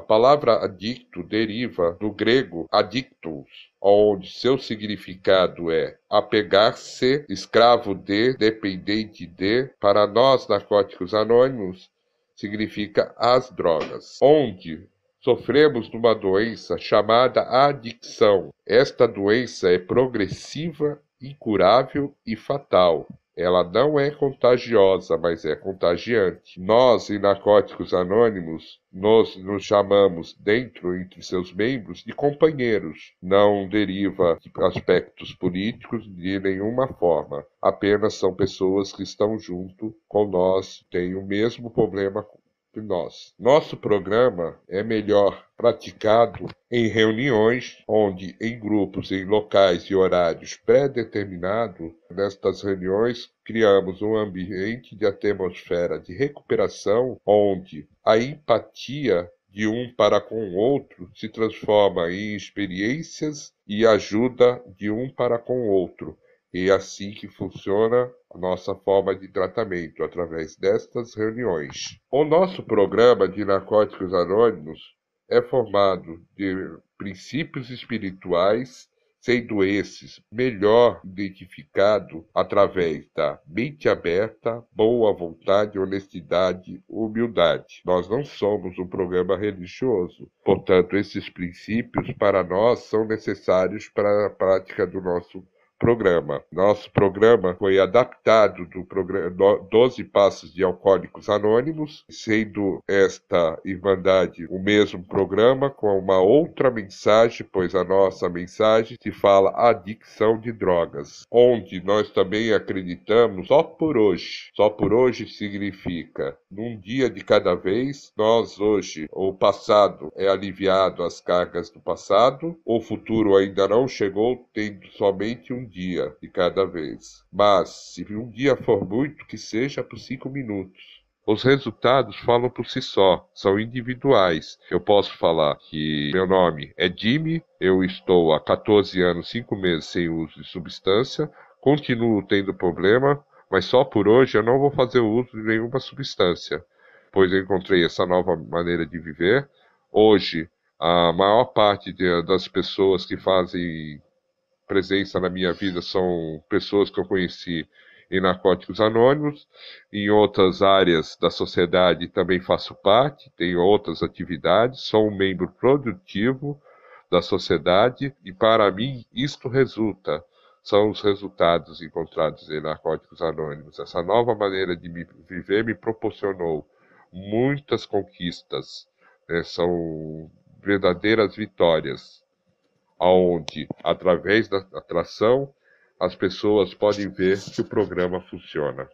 A palavra adicto deriva do grego adictus, onde seu significado é apegar-se, escravo de, dependente de. Para nós, narcóticos anônimos, significa as drogas, onde sofremos de uma doença chamada adicção. Esta doença é progressiva, incurável e fatal. Ela não é contagiosa, mas é contagiante. Nós, em Narcóticos Anônimos, nós nos chamamos, dentro entre seus membros, de companheiros. Não deriva de aspectos políticos de nenhuma forma. Apenas são pessoas que estão junto com nós, têm o mesmo problema que nós. Nosso programa é melhor praticado em reuniões, onde em grupos, em locais e horários pré-determinados, nestas reuniões criamos um ambiente de atmosfera de recuperação, onde a empatia de um para com o outro se transforma em experiências e ajuda de um para com o outro. E é assim que funciona a nossa forma de tratamento, através destas reuniões. O nosso programa de Narcóticos Anônimos é formado de princípios espirituais, sendo esses melhor identificado através da mente aberta, boa vontade, honestidade, humildade. Nós não somos um programa religioso, portanto, esses princípios para nós são necessários para a prática do nosso programa. Nosso programa foi adaptado do programa 12 Passos de Alcoólicos Anônimos, sendo esta Irmandade o mesmo programa com uma outra mensagem, pois a nossa mensagem se fala adicção de drogas, onde nós também acreditamos só por hoje. Só por hoje significa num dia de cada vez, nós hoje, o passado é aliviado as cargas do passado, o futuro ainda não chegou, tendo somente um dia de cada vez. Mas, se um dia for muito, que seja por cinco minutos. Os resultados falam por si só, são individuais. Eu posso falar que meu nome é Jimmy, eu estou há 14 anos, 5 meses sem uso de substância, continuo tendo problema, mas só por hoje eu não vou fazer uso de nenhuma substância, pois eu encontrei essa nova maneira de viver. Hoje, a maior parte de, das pessoas que fazem presença na minha vida são pessoas que eu conheci em Narcóticos Anônimos, em outras áreas da sociedade também faço parte, tenho outras atividades, sou um membro produtivo da sociedade e para mim isto resulta são os resultados encontrados em Narcóticos Anônimos. Essa nova maneira de me viver me proporcionou muitas conquistas, né? são verdadeiras vitórias onde, através da atração, as pessoas podem ver que o programa funciona.